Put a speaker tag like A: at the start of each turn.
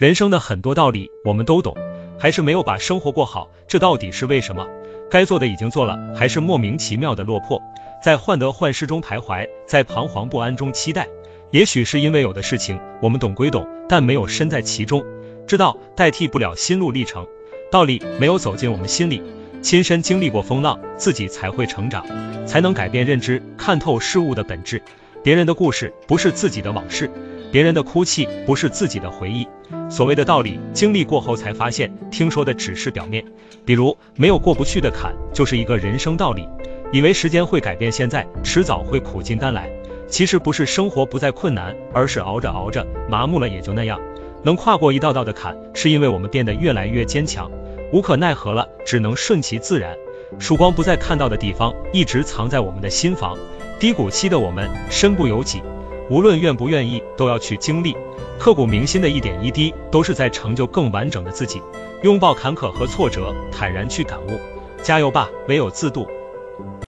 A: 人生的很多道理我们都懂，还是没有把生活过好，这到底是为什么？该做的已经做了，还是莫名其妙的落魄，在患得患失中徘徊，在彷徨不安中期待。也许是因为有的事情我们懂归懂，但没有身在其中，知道代替不了心路历程，道理没有走进我们心里，亲身经历过风浪，自己才会成长，才能改变认知，看透事物的本质。别人的故事不是自己的往事，别人的哭泣不是自己的回忆。所谓的道理，经历过后才发现，听说的只是表面。比如，没有过不去的坎，就是一个人生道理。以为时间会改变现在，迟早会苦尽甘来。其实不是生活不再困难，而是熬着熬着麻木了也就那样。能跨过一道道的坎，是因为我们变得越来越坚强。无可奈何了，只能顺其自然。曙光不再看到的地方，一直藏在我们的心房。低谷期的我们身不由己，无论愿不愿意，都要去经历。刻骨铭心的一点一滴，都是在成就更完整的自己。拥抱坎坷和挫折，坦然去感悟。加油吧，唯有自渡。